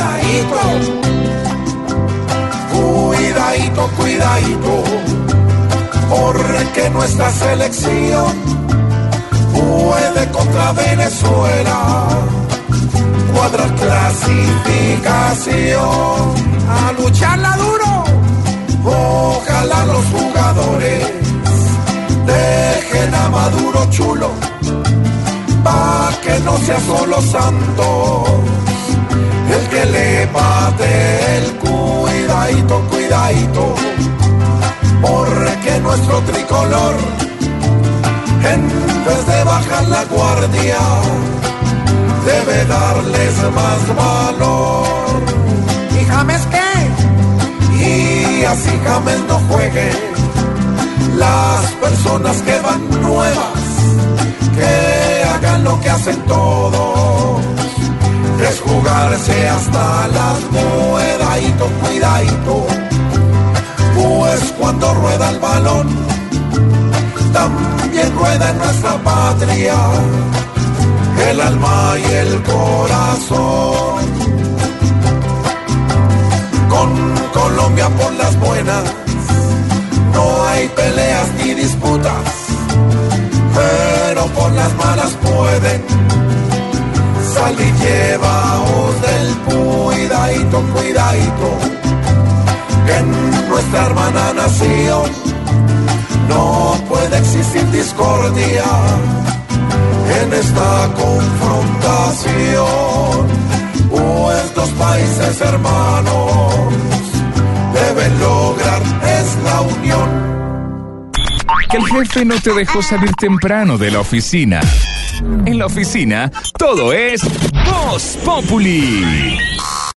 cuidadito, cuidadito, cuidadito, porque nuestra selección puede contra Venezuela cuadrar clasificación. A lucharla duro, ojalá los jugadores dejen a Maduro chulo, pa' que no sea solo Santos el que le bate el cuidadito, cuidadito, porque nuestro tricolor, en vez de bajar la guardia, debe darles más valor. ¿Y James qué? Y así James no juegue. Las personas que van nuevas, que hagan lo que hacen todos. Es jugarse hasta las cuidadito, cuidadito. Pues cuando rueda el balón, también rueda en nuestra patria el alma y el corazón. Con Colombia por las buenas, no hay peleas ni disputas, pero por las malas pueden salir llevaos del cuidadito, cuidadito, que en nuestra hermana nación no puede existir discordia en esta confrontación, pues dos países hermanos deben lograr es la unión. Que el jefe no te dejó salir temprano de la oficina. En la oficina, todo es Voz Populi.